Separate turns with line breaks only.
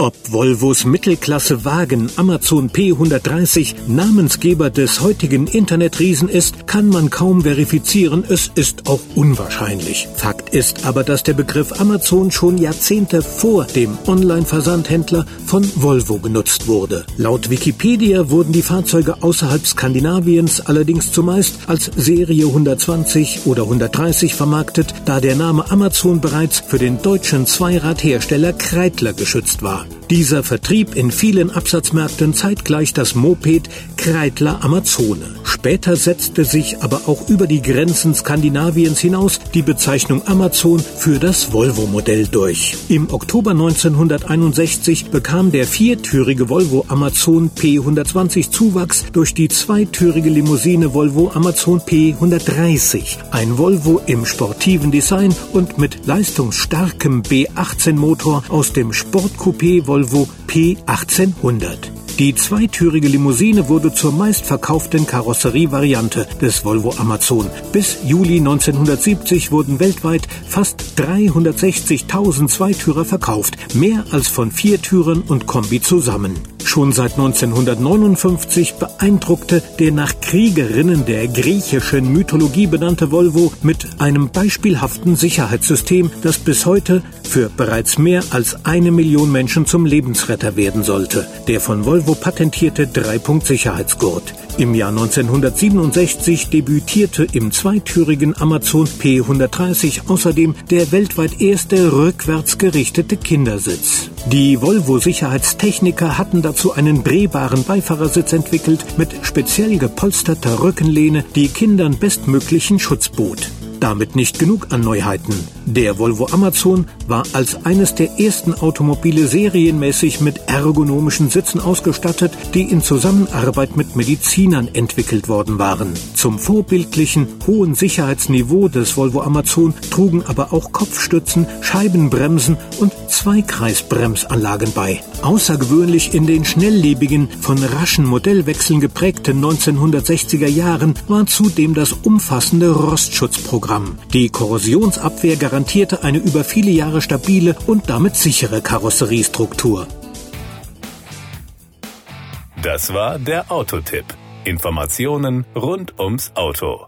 Ob Volvos Mittelklasse-Wagen Amazon P130 Namensgeber des heutigen Internetriesen ist, kann man kaum verifizieren. Es ist auch unwahrscheinlich. Fakt ist aber, dass der Begriff Amazon schon Jahrzehnte vor dem Online-Versandhändler von Volvo genutzt wurde. Laut Wikipedia wurden die Fahrzeuge außerhalb Skandinaviens allerdings zumeist als Serie 120 oder 130 vermarktet, da der Name Amazon bereits für den deutschen Zweiradhersteller Kreidler geschützt war. Dieser vertrieb in vielen Absatzmärkten zeitgleich das Moped Kreidler Amazone. Später setzte sich aber auch über die Grenzen Skandinaviens hinaus die Bezeichnung Amazon für das Volvo-Modell durch. Im Oktober 1961 bekam der viertürige Volvo Amazon P120 Zuwachs durch die zweitürige Limousine Volvo Amazon P130. Ein Volvo im sportiven Design und mit leistungsstarkem B18-Motor aus dem Sportcoupé Volvo P1800. Die zweitürige Limousine wurde zur meistverkauften Karosserievariante des Volvo Amazon. Bis Juli 1970 wurden weltweit fast 360.000 Zweitürer verkauft, mehr als von Viertürern und Kombi zusammen. Schon seit 1959 beeindruckte der nach Kriegerinnen der griechischen Mythologie benannte Volvo mit einem beispielhaften Sicherheitssystem, das bis heute für bereits mehr als eine Million Menschen zum Lebensretter werden sollte. Der von Volvo patentierte Dreipunkt-Sicherheitsgurt. Im Jahr 1967 debütierte im zweitürigen Amazon P130 außerdem der weltweit erste rückwärts gerichtete Kindersitz. Die Volvo-Sicherheitstechniker hatten dazu einen drehbaren Beifahrersitz entwickelt mit speziell gepolsterter Rückenlehne, die Kindern bestmöglichen Schutz bot. Damit nicht genug an Neuheiten. Der Volvo Amazon war als eines der ersten Automobile serienmäßig mit ergonomischen Sitzen ausgestattet, die in Zusammenarbeit mit Medizinern entwickelt worden waren. Zum vorbildlichen hohen Sicherheitsniveau des Volvo Amazon trugen aber auch Kopfstützen, Scheibenbremsen und Zweikreisbremsanlagen bei. Außergewöhnlich in den schnelllebigen, von raschen Modellwechseln geprägten 1960er Jahren war zudem das umfassende Rostschutzprogramm. Die Korrosionsabwehr garantierte eine über viele Jahre stabile und damit sichere Karosseriestruktur.
Das war der Autotipp. Informationen rund ums Auto.